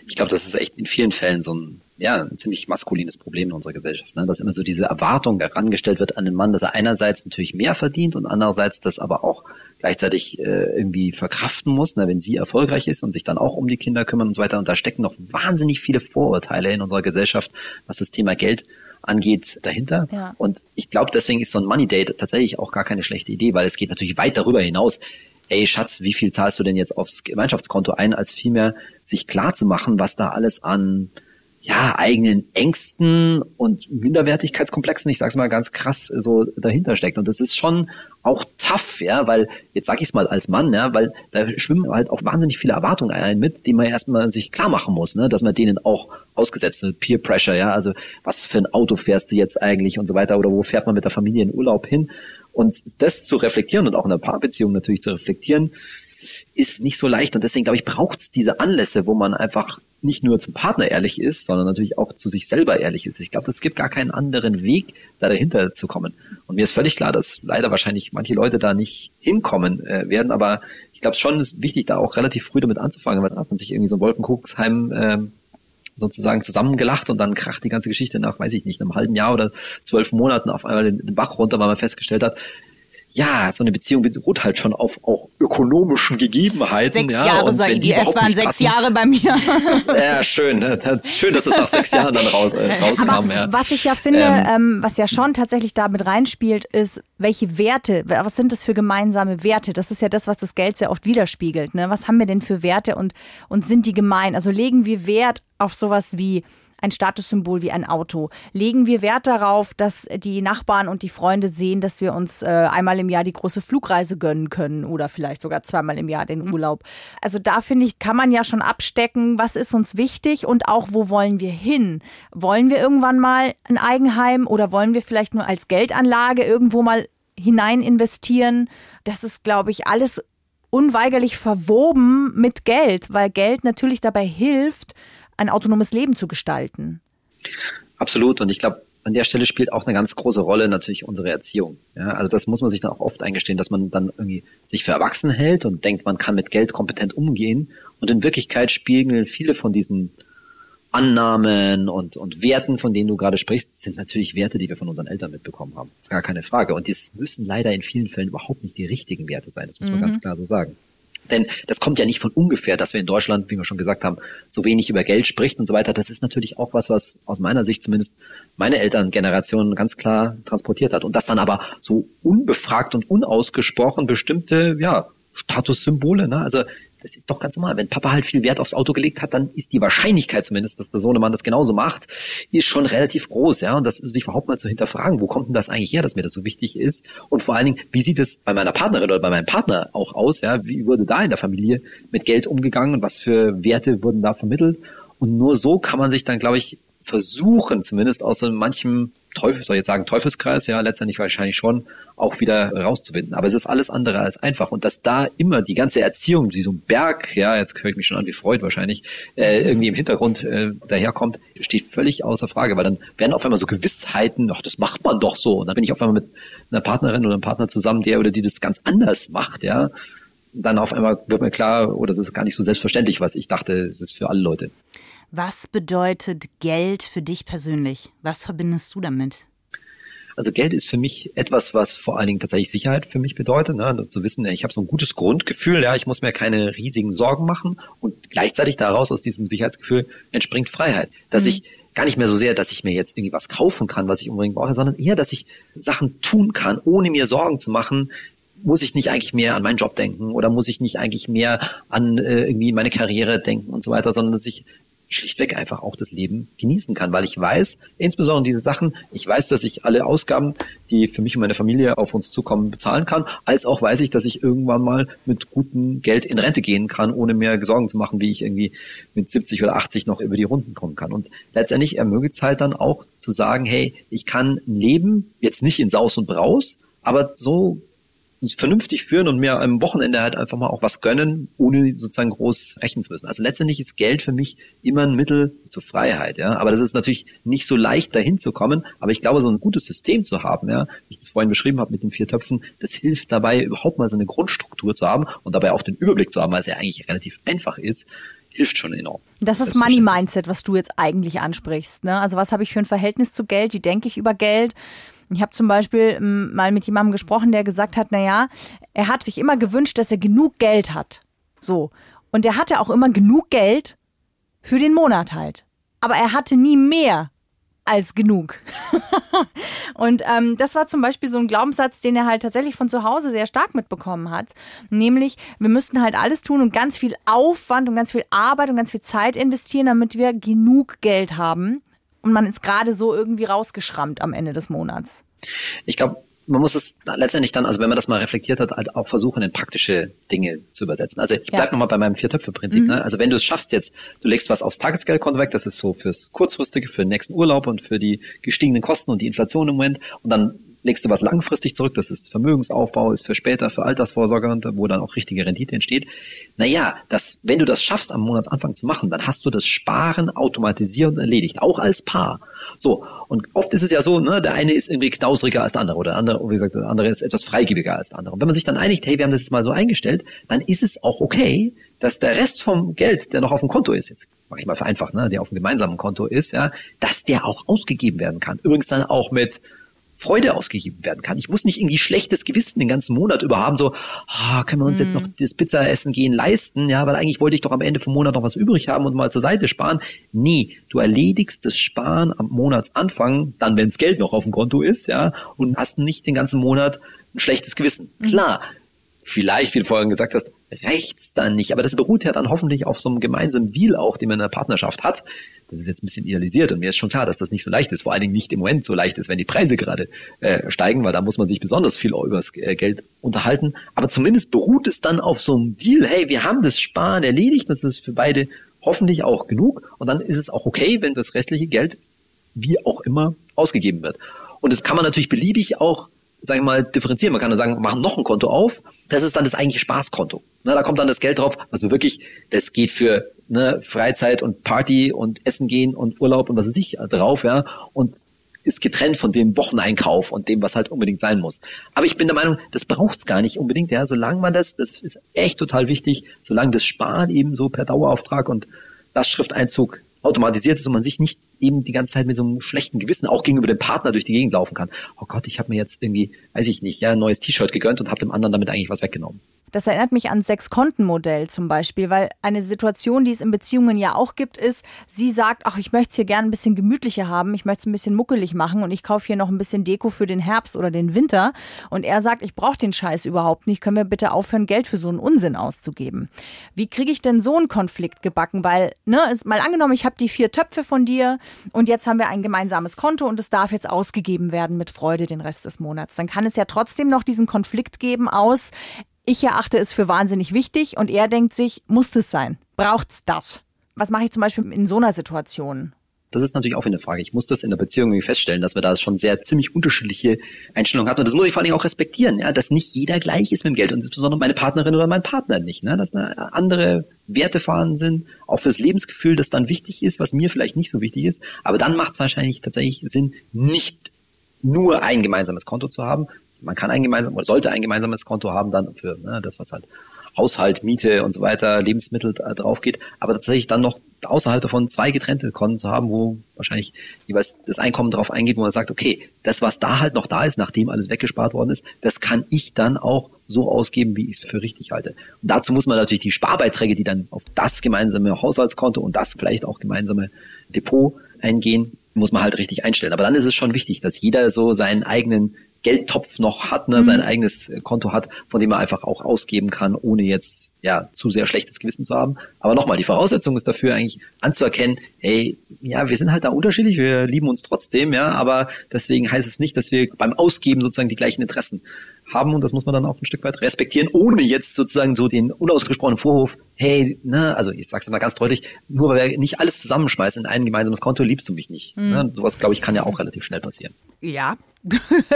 Ich glaube, das ist echt in vielen Fällen so ein ja, ein ziemlich maskulines Problem in unserer Gesellschaft, ne? dass immer so diese Erwartung herangestellt wird an den Mann, dass er einerseits natürlich mehr verdient und andererseits das aber auch gleichzeitig äh, irgendwie verkraften muss, ne, wenn sie erfolgreich ist und sich dann auch um die Kinder kümmern und so weiter. Und da stecken noch wahnsinnig viele Vorurteile in unserer Gesellschaft, was das Thema Geld angeht, dahinter. Ja. Und ich glaube, deswegen ist so ein Money Date tatsächlich auch gar keine schlechte Idee, weil es geht natürlich weit darüber hinaus. Ey, Schatz, wie viel zahlst du denn jetzt aufs Gemeinschaftskonto ein, als vielmehr sich klar zu machen, was da alles an ja, eigenen Ängsten und Minderwertigkeitskomplexen, ich sag's mal ganz krass, so dahinter steckt. Und das ist schon auch tough, ja, weil, jetzt sag ich's mal als Mann, ja, weil da schwimmen halt auch wahnsinnig viele Erwartungen ein mit, die man erstmal sich klar machen muss, ne, dass man denen auch ausgesetzt wird, Peer Pressure, ja, also was für ein Auto fährst du jetzt eigentlich und so weiter oder wo fährt man mit der Familie in Urlaub hin? Und das zu reflektieren und auch in einer Paarbeziehung natürlich zu reflektieren, ist nicht so leicht. Und deswegen, glaube ich, braucht es diese Anlässe, wo man einfach nicht nur zum Partner ehrlich ist, sondern natürlich auch zu sich selber ehrlich ist. Ich glaube, es gibt gar keinen anderen Weg, da dahinter zu kommen. Und mir ist völlig klar, dass leider wahrscheinlich manche Leute da nicht hinkommen äh, werden, aber ich glaube schon ist wichtig, da auch relativ früh damit anzufangen, weil dann hat man sich irgendwie so ein Wolkenkuckucksheim ähm, sozusagen zusammengelacht und dann kracht die ganze Geschichte nach, weiß ich nicht, einem halben Jahr oder zwölf Monaten auf einmal den, den Bach runter, weil man festgestellt hat, ja, so eine Beziehung beruht halt schon auf auch ökonomischen Gegebenheiten. Sechs ja, Jahre, Saidi, es waren sechs passen, Jahre bei mir. Ja, schön. Schön, dass es nach sechs Jahren dann raus, äh, rauskam. Aber ja. Was ich ja finde, ähm, ähm, was ja schon tatsächlich da mit reinspielt, ist, welche Werte, was sind das für gemeinsame Werte? Das ist ja das, was das Geld sehr oft widerspiegelt. Ne? Was haben wir denn für Werte und, und sind die gemein? Also legen wir Wert auf sowas wie ein Statussymbol wie ein Auto. Legen wir Wert darauf, dass die Nachbarn und die Freunde sehen, dass wir uns äh, einmal im Jahr die große Flugreise gönnen können oder vielleicht sogar zweimal im Jahr den Urlaub. Also da finde ich, kann man ja schon abstecken, was ist uns wichtig und auch wo wollen wir hin? Wollen wir irgendwann mal ein Eigenheim oder wollen wir vielleicht nur als Geldanlage irgendwo mal hinein investieren? Das ist, glaube ich, alles unweigerlich verwoben mit Geld, weil Geld natürlich dabei hilft, ein autonomes Leben zu gestalten. Absolut. Und ich glaube, an der Stelle spielt auch eine ganz große Rolle natürlich unsere Erziehung. Ja, also das muss man sich dann auch oft eingestehen, dass man dann irgendwie sich für erwachsen hält und denkt, man kann mit Geld kompetent umgehen. Und in Wirklichkeit spiegeln viele von diesen Annahmen und, und Werten, von denen du gerade sprichst, sind natürlich Werte, die wir von unseren Eltern mitbekommen haben. Das ist gar keine Frage. Und das müssen leider in vielen Fällen überhaupt nicht die richtigen Werte sein. Das muss man mhm. ganz klar so sagen. Denn das kommt ja nicht von ungefähr, dass wir in Deutschland, wie wir schon gesagt haben, so wenig über Geld spricht und so weiter. Das ist natürlich auch was, was aus meiner Sicht zumindest meine Elterngeneration ganz klar transportiert hat. Und das dann aber so unbefragt und unausgesprochen bestimmte, ja, Statussymbole, ne? Also das ist doch ganz normal. Wenn Papa halt viel Wert aufs Auto gelegt hat, dann ist die Wahrscheinlichkeit zumindest, dass der Sohnemann das genauso macht, ist schon relativ groß, ja. Und das sich überhaupt mal zu hinterfragen, wo kommt denn das eigentlich her, dass mir das so wichtig ist? Und vor allen Dingen, wie sieht es bei meiner Partnerin oder bei meinem Partner auch aus, ja? Wie wurde da in der Familie mit Geld umgegangen was für Werte wurden da vermittelt? Und nur so kann man sich dann, glaube ich, versuchen, zumindest aus so manchem Teufel, soll ich jetzt sagen, Teufelskreis, ja, letztendlich wahrscheinlich schon auch wieder rauszubinden. Aber es ist alles andere als einfach. Und dass da immer die ganze Erziehung, wie so ein Berg, ja, jetzt höre ich mich schon an wie Freud wahrscheinlich, äh, irgendwie im Hintergrund äh, daherkommt, steht völlig außer Frage, weil dann werden auf einmal so Gewissheiten, ach, das macht man doch so. Und dann bin ich auf einmal mit einer Partnerin oder einem Partner zusammen, der oder die das ganz anders macht, ja. Dann auf einmal wird mir klar, oder das ist gar nicht so selbstverständlich, was ich dachte, es ist für alle Leute. Was bedeutet Geld für dich persönlich? Was verbindest du damit? Also Geld ist für mich etwas, was vor allen Dingen tatsächlich Sicherheit für mich bedeutet. Ne? Also zu wissen, ich habe so ein gutes Grundgefühl, ja, ich muss mir keine riesigen Sorgen machen und gleichzeitig daraus aus diesem Sicherheitsgefühl entspringt Freiheit, dass mhm. ich gar nicht mehr so sehr, dass ich mir jetzt irgendwie was kaufen kann, was ich unbedingt brauche, sondern eher, dass ich Sachen tun kann, ohne mir Sorgen zu machen, muss ich nicht eigentlich mehr an meinen Job denken oder muss ich nicht eigentlich mehr an äh, irgendwie meine Karriere denken und so weiter, sondern dass ich schlichtweg einfach auch das Leben genießen kann, weil ich weiß, insbesondere diese Sachen, ich weiß, dass ich alle Ausgaben, die für mich und meine Familie auf uns zukommen, bezahlen kann, als auch weiß ich, dass ich irgendwann mal mit gutem Geld in Rente gehen kann, ohne mir Sorgen zu machen, wie ich irgendwie mit 70 oder 80 noch über die Runden kommen kann. Und letztendlich ermöglicht es halt dann auch zu sagen, hey, ich kann leben, jetzt nicht in Saus und Braus, aber so vernünftig führen und mir am Wochenende halt einfach mal auch was gönnen, ohne sozusagen groß rechnen zu müssen. Also letztendlich ist Geld für mich immer ein Mittel zur Freiheit, ja. Aber das ist natürlich nicht so leicht dahin zu kommen. Aber ich glaube, so ein gutes System zu haben, ja, wie ich das vorhin beschrieben habe mit den vier Töpfen, das hilft dabei, überhaupt mal so eine Grundstruktur zu haben und dabei auch den Überblick zu haben, weil es ja eigentlich relativ einfach ist hilft schon enorm. Das ist Money Mindset, was du jetzt eigentlich ansprichst. Ne? Also was habe ich für ein Verhältnis zu Geld? Wie denke ich über Geld? Ich habe zum Beispiel ähm, mal mit jemandem gesprochen, der gesagt hat, na ja, er hat sich immer gewünscht, dass er genug Geld hat. So. Und er hatte auch immer genug Geld für den Monat halt. Aber er hatte nie mehr als genug. und ähm, das war zum Beispiel so ein Glaubenssatz, den er halt tatsächlich von zu Hause sehr stark mitbekommen hat. Nämlich, wir müssten halt alles tun und ganz viel Aufwand und ganz viel Arbeit und ganz viel Zeit investieren, damit wir genug Geld haben und man ist gerade so irgendwie rausgeschrammt am Ende des Monats. Ich glaube, man muss es letztendlich dann, also wenn man das mal reflektiert hat, halt auch versuchen, in praktische Dinge zu übersetzen. Also ich bleib ja. nochmal bei meinem Viertöpfe-Prinzip. Mhm. Ne? Also wenn du es schaffst jetzt, du legst was aufs Tagesgeldkonto weg, das ist so fürs kurzfristige, für den nächsten Urlaub und für die gestiegenen Kosten und die Inflation im Moment und dann legst du was langfristig zurück, das ist Vermögensaufbau, ist für später, für Altersvorsorge wo dann auch richtige Rendite entsteht. Naja, das, wenn du das schaffst, am Monatsanfang zu machen, dann hast du das Sparen automatisiert und erledigt, auch als Paar. So, und oft ist es ja so, ne, der eine ist irgendwie knausriger als der andere oder der andere, wie gesagt, der andere ist etwas freigebiger als der andere. Und wenn man sich dann einigt, hey, wir haben das jetzt mal so eingestellt, dann ist es auch okay, dass der Rest vom Geld, der noch auf dem Konto ist, jetzt mache ich mal vereinfacht, ne, der auf dem gemeinsamen Konto ist, ja, dass der auch ausgegeben werden kann. Übrigens dann auch mit Freude ausgegeben werden kann. Ich muss nicht irgendwie schlechtes Gewissen den ganzen Monat über haben, so, ah, können wir uns mm. jetzt noch mhm. das Pizzaessen gehen leisten, ja, weil eigentlich wollte ich doch am Ende vom Monat noch was übrig haben und mal zur Seite sparen. Nee, du erledigst das Sparen am Monatsanfang, dann, wenns Geld noch auf dem Konto ist, ja, und hast nicht den ganzen Monat ein schlechtes Gewissen. Mm. Klar, vielleicht, wie du vorhin gesagt hast, reicht's dann nicht, aber das beruht ja dann hoffentlich auf so einem gemeinsamen Deal auch, den man in der Partnerschaft hat, das ist jetzt ein bisschen idealisiert und mir ist schon klar, dass das nicht so leicht ist. Vor allen Dingen nicht im Moment so leicht ist, wenn die Preise gerade äh, steigen, weil da muss man sich besonders viel über das äh, Geld unterhalten. Aber zumindest beruht es dann auf so einem Deal, hey, wir haben das Sparen erledigt, das ist für beide hoffentlich auch genug und dann ist es auch okay, wenn das restliche Geld wie auch immer ausgegeben wird. Und das kann man natürlich beliebig auch sage ich mal, differenzieren. Man kann dann sagen, machen noch ein Konto auf. Das ist dann das eigentliche Spaßkonto. Na, da kommt dann das Geld drauf, was wir wirklich, das geht für ne, Freizeit und Party und Essen gehen und Urlaub und was weiß ich drauf, ja. Und ist getrennt von dem Wocheneinkauf und dem, was halt unbedingt sein muss. Aber ich bin der Meinung, das braucht's gar nicht unbedingt, ja. Solange man das, das ist echt total wichtig, solange das Sparen eben so per Dauerauftrag und Lastschrifteinzug automatisiert ist und man sich nicht eben die ganze Zeit mit so einem schlechten Gewissen auch gegenüber dem Partner durch die Gegend laufen kann. Oh Gott, ich habe mir jetzt irgendwie, weiß ich nicht, ja, ein neues T-Shirt gegönnt und habe dem anderen damit eigentlich was weggenommen. Das erinnert mich an Sechs-Konten-Modell zum Beispiel, weil eine Situation, die es in Beziehungen ja auch gibt, ist, sie sagt, ach, ich möchte es hier gerne ein bisschen gemütlicher haben, ich möchte es ein bisschen muckelig machen und ich kaufe hier noch ein bisschen Deko für den Herbst oder den Winter. Und er sagt, ich brauche den Scheiß überhaupt nicht, können wir bitte aufhören, Geld für so einen Unsinn auszugeben. Wie kriege ich denn so einen Konflikt gebacken? Weil, ne, ist mal angenommen, ich habe die vier Töpfe von dir und jetzt haben wir ein gemeinsames Konto und es darf jetzt ausgegeben werden mit Freude den Rest des Monats. Dann kann es ja trotzdem noch diesen Konflikt geben aus, ich erachte es für wahnsinnig wichtig und er denkt sich, muss es sein? Braucht's das? Was mache ich zum Beispiel in so einer Situation? Das ist natürlich auch eine Frage. Ich muss das in der Beziehung irgendwie feststellen, dass wir da schon sehr ziemlich unterschiedliche Einstellungen hatten. Und das muss ich vor allen Dingen auch respektieren, ja, dass nicht jeder gleich ist mit dem Geld und insbesondere meine Partnerin oder mein Partner nicht, ne? dass da andere Werte vorhanden sind, auch fürs Lebensgefühl, das dann wichtig ist, was mir vielleicht nicht so wichtig ist. Aber dann macht es wahrscheinlich tatsächlich Sinn, nicht nur ein gemeinsames Konto zu haben. Man kann ein gemeinsames oder sollte ein gemeinsames Konto haben dann für ne, das, was halt Haushalt, Miete und so weiter, Lebensmittel drauf geht, aber tatsächlich dann noch außerhalb davon zwei getrennte Konten zu haben, wo wahrscheinlich jeweils das Einkommen darauf eingeht, wo man sagt, okay, das, was da halt noch da ist, nachdem alles weggespart worden ist, das kann ich dann auch so ausgeben, wie ich es für richtig halte. Und dazu muss man natürlich die Sparbeiträge, die dann auf das gemeinsame Haushaltskonto und das vielleicht auch gemeinsame Depot eingehen, muss man halt richtig einstellen. Aber dann ist es schon wichtig, dass jeder so seinen eigenen Geldtopf noch hat, ne, mhm. sein eigenes äh, Konto hat, von dem er einfach auch ausgeben kann, ohne jetzt ja zu sehr schlechtes Gewissen zu haben. Aber nochmal, die Voraussetzung ist dafür eigentlich anzuerkennen, hey, ja, wir sind halt da unterschiedlich, wir lieben uns trotzdem, ja, aber deswegen heißt es nicht, dass wir beim Ausgeben sozusagen die gleichen Interessen haben und das muss man dann auch ein Stück weit respektieren, ohne jetzt sozusagen so den unausgesprochenen Vorwurf, hey, ne, also ich sag's mal ganz deutlich, nur weil wir nicht alles zusammenschmeißen in ein gemeinsames Konto, liebst du mich nicht. Mhm. Ne? Sowas, glaube ich, kann ja auch relativ schnell passieren. Ja,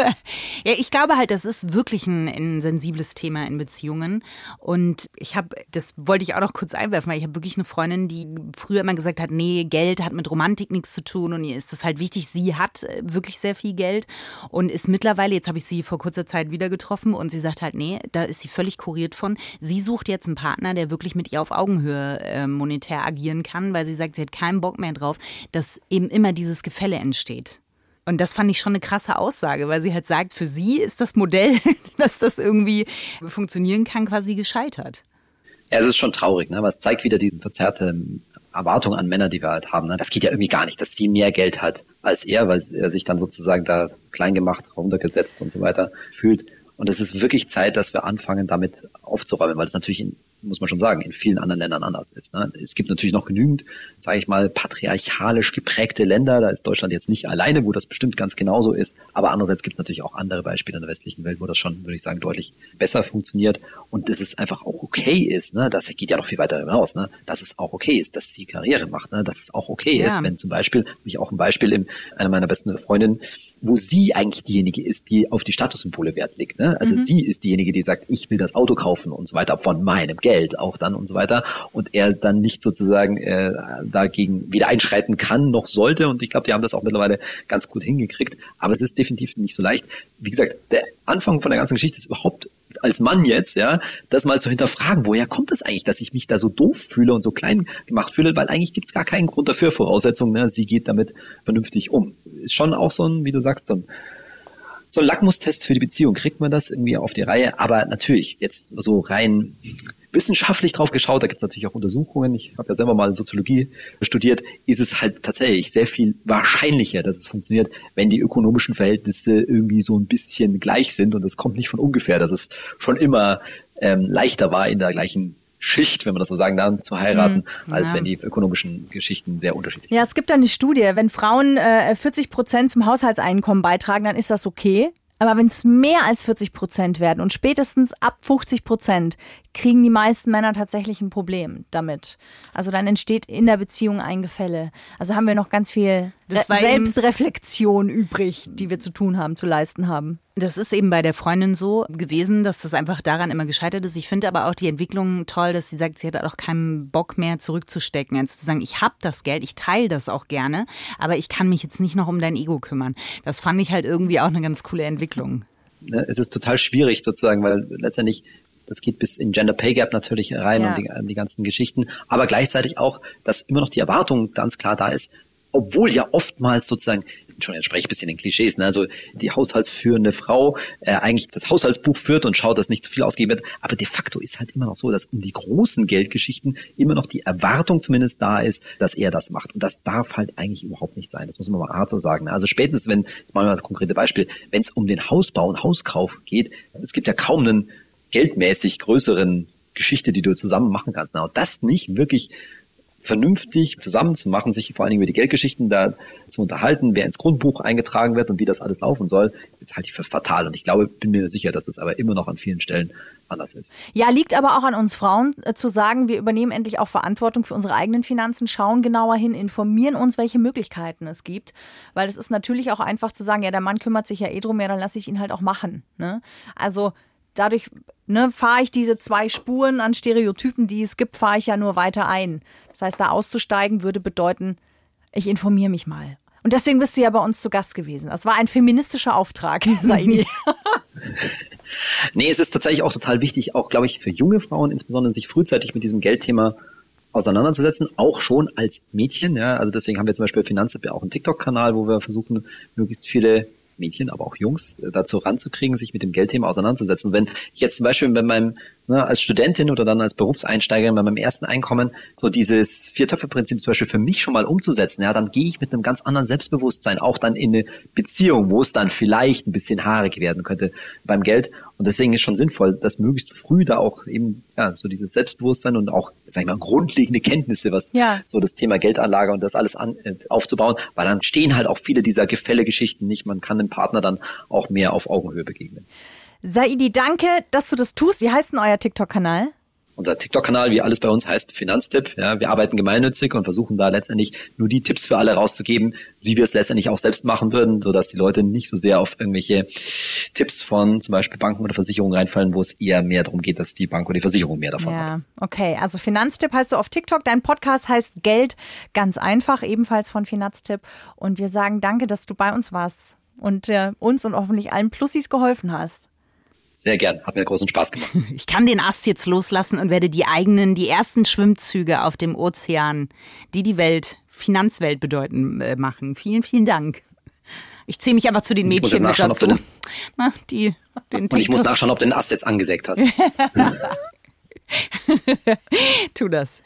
ja, ich glaube halt, das ist wirklich ein, ein sensibles Thema in Beziehungen. Und ich habe, das wollte ich auch noch kurz einwerfen, weil ich habe wirklich eine Freundin, die früher immer gesagt hat, nee, Geld hat mit Romantik nichts zu tun und ihr ist das halt wichtig. Sie hat äh, wirklich sehr viel Geld und ist mittlerweile, jetzt habe ich sie vor kurzer Zeit wieder getroffen und sie sagt halt, nee, da ist sie völlig kuriert von. Sie sucht jetzt einen Partner, der wirklich mit ihr auf Augenhöhe äh, monetär agieren kann, weil sie sagt, sie hat keinen Bock mehr drauf, dass eben immer dieses Gefälle entsteht. Und das fand ich schon eine krasse Aussage, weil sie halt sagt, für sie ist das Modell, dass das irgendwie funktionieren kann, quasi gescheitert. Ja, es ist schon traurig, ne? aber es zeigt wieder diese verzerrte Erwartung an Männer, die wir halt haben. Ne? Das geht ja irgendwie gar nicht, dass sie mehr Geld hat als er, weil er sich dann sozusagen da klein gemacht, runtergesetzt und so weiter fühlt. Und es ist wirklich Zeit, dass wir anfangen, damit aufzuräumen, weil es natürlich in muss man schon sagen, in vielen anderen Ländern anders ist. Ne? Es gibt natürlich noch genügend, sage ich mal, patriarchalisch geprägte Länder. Da ist Deutschland jetzt nicht alleine, wo das bestimmt ganz genauso ist. Aber andererseits gibt es natürlich auch andere Beispiele in der westlichen Welt, wo das schon, würde ich sagen, deutlich besser funktioniert. Und dass es einfach auch okay ist, ne? das geht ja noch viel weiter hinaus, ne? dass es auch okay ist, dass sie Karriere macht, ne? dass es auch okay ja. ist, wenn zum Beispiel, mich auch ein Beispiel in einer meiner besten Freundinnen, wo sie eigentlich diejenige ist, die auf die Statussymbole Wert legt. Ne? Also mhm. sie ist diejenige, die sagt, ich will das Auto kaufen und so weiter von meinem Geld auch dann und so weiter. Und er dann nicht sozusagen äh, dagegen weder einschreiten kann noch sollte. Und ich glaube, die haben das auch mittlerweile ganz gut hingekriegt. Aber es ist definitiv nicht so leicht. Wie gesagt, der Anfang von der ganzen Geschichte ist überhaupt als Mann jetzt, ja, das mal zu hinterfragen, woher kommt das eigentlich, dass ich mich da so doof fühle und so klein gemacht fühle, weil eigentlich gibt es gar keinen Grund dafür, Voraussetzungen, ne? sie geht damit vernünftig um. Ist schon auch so ein, wie du sagst, so ein, so ein Lackmustest für die Beziehung. Kriegt man das irgendwie auf die Reihe? Aber natürlich, jetzt so rein wissenschaftlich drauf geschaut, da gibt es natürlich auch Untersuchungen, ich habe ja selber mal Soziologie studiert, ist es halt tatsächlich sehr viel wahrscheinlicher, dass es funktioniert, wenn die ökonomischen Verhältnisse irgendwie so ein bisschen gleich sind. Und das kommt nicht von ungefähr, dass es schon immer ähm, leichter war, in der gleichen Schicht, wenn man das so sagen darf, zu heiraten, mhm, als ja. wenn die ökonomischen Geschichten sehr unterschiedlich sind. Ja, es gibt da eine Studie, wenn Frauen äh, 40 Prozent zum Haushaltseinkommen beitragen, dann ist das okay. Aber wenn es mehr als 40 Prozent werden und spätestens ab 50 Prozent, kriegen die meisten Männer tatsächlich ein Problem damit. Also dann entsteht in der Beziehung ein Gefälle. Also haben wir noch ganz viel Selbstreflexion übrig, die wir zu tun haben, zu leisten haben. Das ist eben bei der Freundin so gewesen, dass das einfach daran immer gescheitert ist. Ich finde aber auch die Entwicklung toll, dass sie sagt, sie hat auch keinen Bock mehr zurückzustecken. Also zu sagen, ich habe das Geld, ich teile das auch gerne, aber ich kann mich jetzt nicht noch um dein Ego kümmern. Das fand ich halt irgendwie auch eine ganz coole Entwicklung. Ne, es ist total schwierig sozusagen, weil letztendlich das geht bis in Gender Pay Gap natürlich rein ja. und die, die ganzen Geschichten. Aber gleichzeitig auch, dass immer noch die Erwartung ganz klar da ist, obwohl ja oftmals sozusagen schon jetzt spreche ich ein bisschen in Klischees, ne? also die haushaltsführende Frau äh, eigentlich das Haushaltsbuch führt und schaut, dass nicht zu viel ausgegeben wird. Aber de facto ist halt immer noch so, dass um die großen Geldgeschichten immer noch die Erwartung zumindest da ist, dass er das macht. Und das darf halt eigentlich überhaupt nicht sein. Das muss man mal hart so sagen. Ne? Also spätestens, wenn, ich mache mal das konkrete Beispiel, wenn es um den Hausbau und Hauskauf geht, es gibt ja kaum einen geldmäßig größeren Geschichte, die du zusammen machen kannst. Na, und das nicht wirklich vernünftig zusammenzumachen, sich vor allen Dingen über die Geldgeschichten da zu unterhalten, wer ins Grundbuch eingetragen wird und wie das alles laufen soll, das halte ich für fatal. Und ich glaube, bin mir sicher, dass das aber immer noch an vielen Stellen anders ist. Ja, liegt aber auch an uns Frauen äh, zu sagen, wir übernehmen endlich auch Verantwortung für unsere eigenen Finanzen, schauen genauer hin, informieren uns, welche Möglichkeiten es gibt. Weil es ist natürlich auch einfach zu sagen, ja, der Mann kümmert sich ja eh drum, ja, dann lasse ich ihn halt auch machen. Ne? Also dadurch ne, fahre ich diese zwei Spuren an Stereotypen, die es gibt, fahre ich ja nur weiter ein. Das heißt, da auszusteigen würde bedeuten, ich informiere mich mal. Und deswegen bist du ja bei uns zu Gast gewesen. Das war ein feministischer Auftrag, Saidi. nee, es ist tatsächlich auch total wichtig, auch, glaube ich, für junge Frauen insbesondere, sich frühzeitig mit diesem Geldthema auseinanderzusetzen, auch schon als Mädchen. Ja, also deswegen haben wir zum Beispiel Finanzapp ja auch einen TikTok-Kanal, wo wir versuchen, möglichst viele Mädchen, aber auch Jungs äh, dazu ranzukriegen, sich mit dem Geldthema auseinanderzusetzen. Wenn ich jetzt zum Beispiel bei meinem, ne, als Studentin oder dann als Berufseinsteigerin bei meinem ersten Einkommen so dieses Viertöpfe-Prinzip zum Beispiel für mich schon mal umzusetzen, ja, dann gehe ich mit einem ganz anderen Selbstbewusstsein auch dann in eine Beziehung, wo es dann vielleicht ein bisschen haarig werden könnte beim Geld. Und deswegen ist schon sinnvoll, dass möglichst früh da auch eben ja, so dieses Selbstbewusstsein und auch, sag ich mal, grundlegende Kenntnisse, was ja. so das Thema Geldanlage und das alles an, äh, aufzubauen, weil dann stehen halt auch viele dieser Gefälle-Geschichten nicht. Man kann dem Partner dann auch mehr auf Augenhöhe begegnen. Saidi, danke, dass du das tust. Wie heißt denn euer TikTok-Kanal? Unser TikTok-Kanal, wie alles bei uns heißt, Finanztipp. Ja, wir arbeiten gemeinnützig und versuchen da letztendlich nur die Tipps für alle rauszugeben, wie wir es letztendlich auch selbst machen würden, sodass die Leute nicht so sehr auf irgendwelche Tipps von zum Beispiel Banken oder Versicherungen reinfallen, wo es eher mehr darum geht, dass die Bank oder die Versicherung mehr davon ja, hat. Okay, also Finanztipp heißt du auf TikTok. Dein Podcast heißt Geld ganz einfach, ebenfalls von Finanztipp. Und wir sagen danke, dass du bei uns warst und äh, uns und hoffentlich allen Plussis geholfen hast. Sehr gern, hat mir großen Spaß gemacht. Ich kann den Ast jetzt loslassen und werde die eigenen, die ersten Schwimmzüge auf dem Ozean, die die Welt, Finanzwelt bedeuten, äh, machen. Vielen, vielen Dank. Ich ziehe mich einfach zu den Mädchen mit dazu. Den, Na, die, den und ich muss nachschauen, ob du den Ast jetzt angesägt hast. tu das.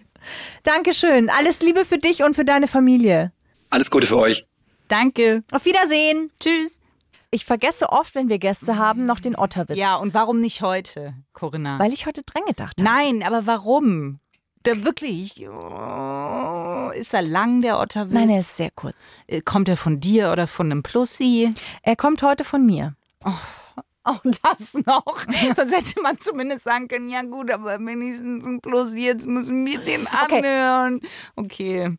Dankeschön. Alles Liebe für dich und für deine Familie. Alles Gute für euch. Danke. Auf Wiedersehen. Tschüss. Ich vergesse oft, wenn wir Gäste haben, noch den Otterwitz. Ja, und warum nicht heute, Corinna? Weil ich heute dran gedacht habe. Nein, aber warum? Der wirklich. Oh, ist er lang, der Otterwitz? Nein, er ist sehr kurz. Äh, kommt er von dir oder von einem Plussi? Er kommt heute von mir. Oh. Auch das noch. Sonst hätte man zumindest sagen können, ja gut, aber wenigstens ein Plus, jetzt müssen wir den anhören. Okay. okay.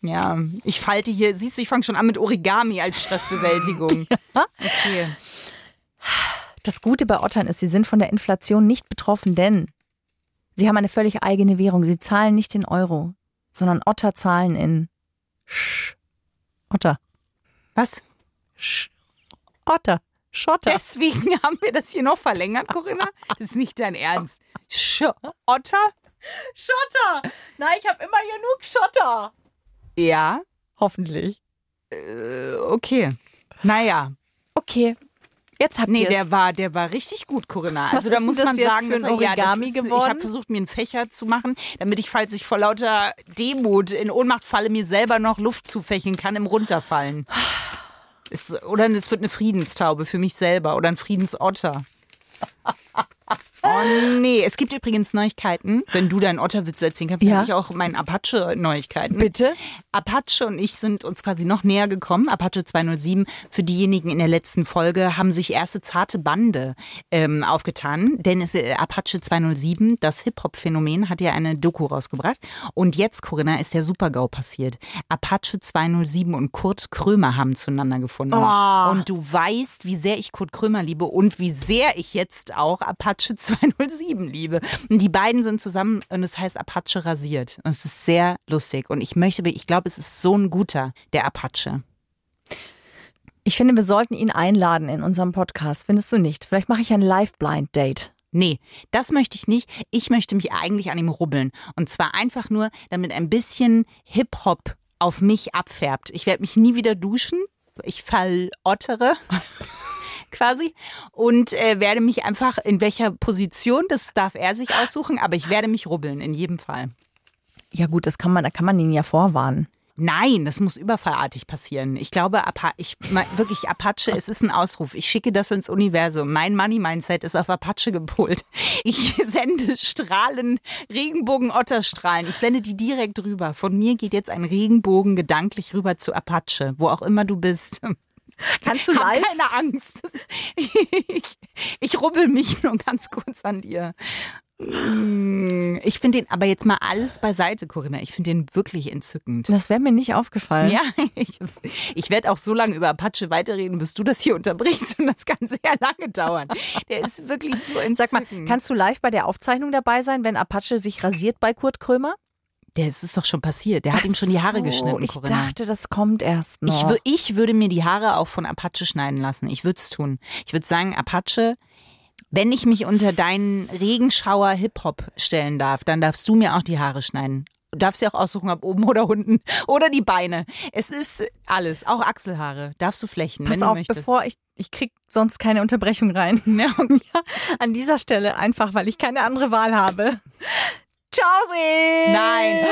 Ja, ich falte hier, siehst du, ich fange schon an mit Origami als Stressbewältigung. okay. Das Gute bei Ottern ist, sie sind von der Inflation nicht betroffen, denn sie haben eine völlig eigene Währung. Sie zahlen nicht in Euro, sondern Otter zahlen in Sch Otter. Was? Sch Otter. Schotter. Deswegen haben wir das hier noch verlängert, Corinna. Das ist nicht dein Ernst. Sch Otter? Schotter! Nein, ich habe immer genug Schotter. Ja. Hoffentlich. Äh, okay. Naja. Okay. Jetzt habt nee, ihr der war, der war richtig gut, Corinna. Also da muss man sagen, dass Origami ja, ist, geworden. Ich habe versucht, mir einen Fächer zu machen, damit ich, falls ich vor lauter Demut in Ohnmacht falle, mir selber noch Luft zufächeln kann im Runterfallen. Es, oder es wird eine Friedenstaube für mich selber oder ein Friedensotter. Oh nee, es gibt übrigens Neuigkeiten. Wenn du deinen Otterwitz erzählen kannst, ja. habe ich auch meinen Apache-Neuigkeiten. Bitte? Apache und ich sind uns quasi noch näher gekommen. Apache 207. Für diejenigen in der letzten Folge haben sich erste zarte Bande ähm, aufgetan. Denn es, äh, Apache 207, das Hip-Hop-Phänomen, hat ja eine Doku rausgebracht. Und jetzt, Corinna, ist der Super-GAU passiert. Apache 207 und Kurt Krömer haben zueinander gefunden. Oh. Und du weißt, wie sehr ich Kurt Krömer liebe und wie sehr ich jetzt auch Apache 207 207 liebe. Und die beiden sind zusammen und es heißt Apache rasiert. Und es ist sehr lustig. Und ich möchte, ich glaube, es ist so ein guter, der Apache. Ich finde, wir sollten ihn einladen in unserem Podcast. Findest du nicht? Vielleicht mache ich ein Live-Blind-Date. Nee, das möchte ich nicht. Ich möchte mich eigentlich an ihm rubbeln. Und zwar einfach nur, damit ein bisschen Hip-Hop auf mich abfärbt. Ich werde mich nie wieder duschen. Ich verottere quasi und äh, werde mich einfach in welcher Position, das darf er sich aussuchen, aber ich werde mich rubbeln in jedem Fall. Ja gut, das kann man, da kann man ihn ja vorwarnen. Nein, das muss überfallartig passieren. Ich glaube, Apa ich, wirklich Apache, es ist ein Ausruf. Ich schicke das ins Universum. Mein Money-Mindset ist auf Apache gepolt. Ich sende Strahlen, Regenbogen-Otterstrahlen. Ich sende die direkt rüber. Von mir geht jetzt ein Regenbogen gedanklich rüber zu Apache, wo auch immer du bist. Kannst du Hab live? keine Angst. Ich, ich rubbel mich nur ganz kurz an dir. Mm, Ich finde den, aber jetzt mal alles beiseite, Corinna. Ich finde den wirklich entzückend. Das wäre mir nicht aufgefallen. Ja, ich, ich werde auch so lange über Apache weiterreden, bis du das hier unterbrichst und das kann sehr lange dauern. Der ist wirklich so entzückend. Sag mal, kannst du live bei der Aufzeichnung dabei sein, wenn Apache sich rasiert bei Kurt Krömer? Der ist doch schon passiert. Der hat ihm schon die Haare so, geschnitten, Ich Corinna. dachte, das kommt erst noch. Ich, ich würde mir die Haare auch von Apache schneiden lassen. Ich würde es tun. Ich würde sagen, Apache, wenn ich mich unter deinen Regenschauer Hip-Hop stellen darf, dann darfst du mir auch die Haare schneiden. Du darfst dir auch aussuchen, ob oben oder unten. Oder die Beine. Es ist alles. Auch Achselhaare. Darfst du flechten, Pass wenn du auf, möchtest. bevor ich, ich krieg sonst keine Unterbrechung rein. Ja, an dieser Stelle einfach, weil ich keine andere Wahl habe. Ciao, Sie! Nein.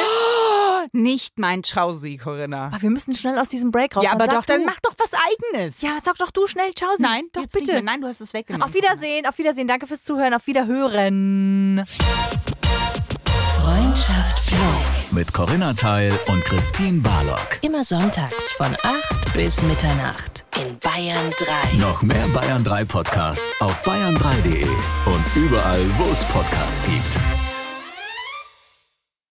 Nicht mein Chausi, Corinna. Aber wir müssen schnell aus diesem Break raus. Ja, aber doch, dann du. mach doch was Eigenes. Ja, sag doch du schnell Ciao, Sie. Nein, doch jetzt bitte. Nein, du hast es weggenommen. Auf Wiedersehen, auf Wiedersehen. Danke fürs Zuhören, auf Wiederhören. Freundschaft Plus. Mit Corinna Teil und Christine Barlock. Immer sonntags von 8 bis Mitternacht in Bayern 3. Noch mehr Bayern 3 Podcasts auf bayern3.de und überall, wo es Podcasts gibt.